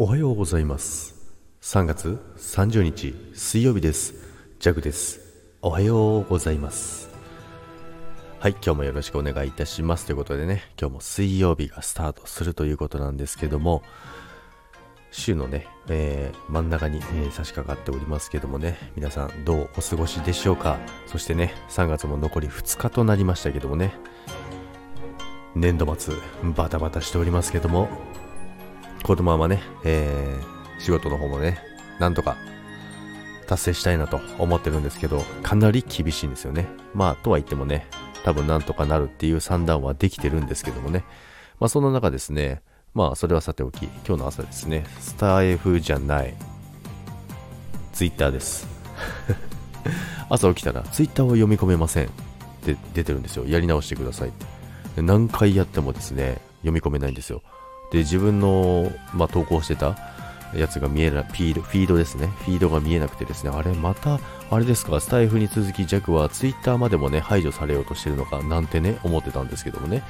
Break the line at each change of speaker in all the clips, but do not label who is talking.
おはようございます。3月30日水曜日です。ジャグです。おはようございます。はい今日もよろしくお願いいたします。ということでね今日も水曜日がスタートするということなんですけども週のね、えー、真ん中に、えー、差し掛かっておりますけどもね皆さんどうお過ごしでしょうか？そしてね3月も残り2日となりましたけどもね年度末バタバタしておりますけどもこのままね、えー、仕事の方もね、なんとか達成したいなと思ってるんですけど、かなり厳しいんですよね。まあ、とは言ってもね、多分なんとかなるっていう算段はできてるんですけどもね。まあ、そんな中ですね、まあ、それはさておき、今日の朝ですね、スター F じゃない、ツイッターです。朝起きたら、ツイッターを読み込めませんって出てるんですよ。やり直してくださいって。何回やってもですね、読み込めないんですよ。で、自分の、まあ、投稿してたやつが見えない、フィード、フィードですね。フィードが見えなくてですね、あれ、また、あれですか、スタイフに続き弱はツイッターまでもね、排除されようとしてるのか、なんてね、思ってたんですけどもね。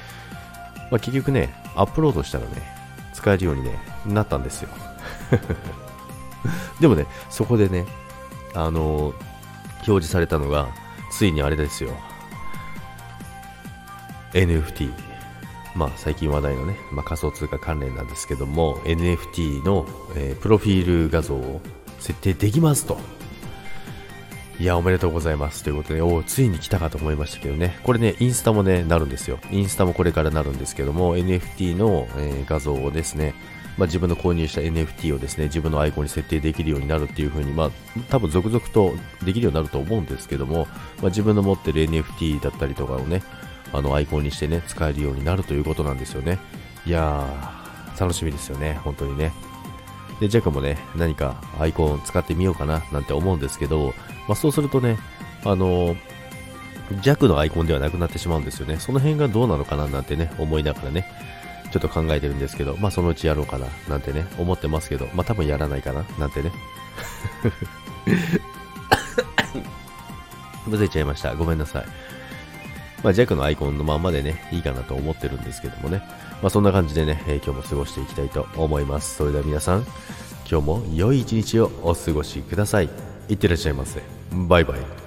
まあ、結局ね、アップロードしたらね、使えるようにね、なったんですよ。でもね、そこでね、あのー、表示されたのが、ついにあれですよ。NFT。まあ、最近話題のね、まあ、仮想通貨関連なんですけども NFT の、えー、プロフィール画像を設定できますと。いやおめでとうございます。ということでおついに来たかと思いましたけどね。これねインスタもねなるんですよ。インスタもこれからなるんですけども NFT の、えー、画像をですねまあ、自分の購入した NFT をですね自分のアイコンに設定できるようになるっていう風にまあ多分続々とできるようになると思うんですけども、まあ、自分の持ってる NFT だったりとかをねあのアイコンにしてね、使えるようになるということなんですよね。いやー、楽しみですよね、本当にね。で、ジャックもね、何かアイコン使ってみようかななんて思うんですけど、まあ、そうするとね、あの弱のアイコンではなくなってしまうんですよね。その辺がどうなのかななんてね、思いながらね、ちょっと考えてるんですけど、まあそのうちやろうかななんてね、思ってますけど、まあ多分やらないかななんてね。むせ ちゃいました。ごめんなさい。まあ、弱のアイコンのままでね、いいかなと思ってるんですけどもね。まあ、そんな感じでね、えー、今日も過ごしていきたいと思います。それでは皆さん、今日も良い一日をお過ごしください。いってらっしゃいませ。バイバイ。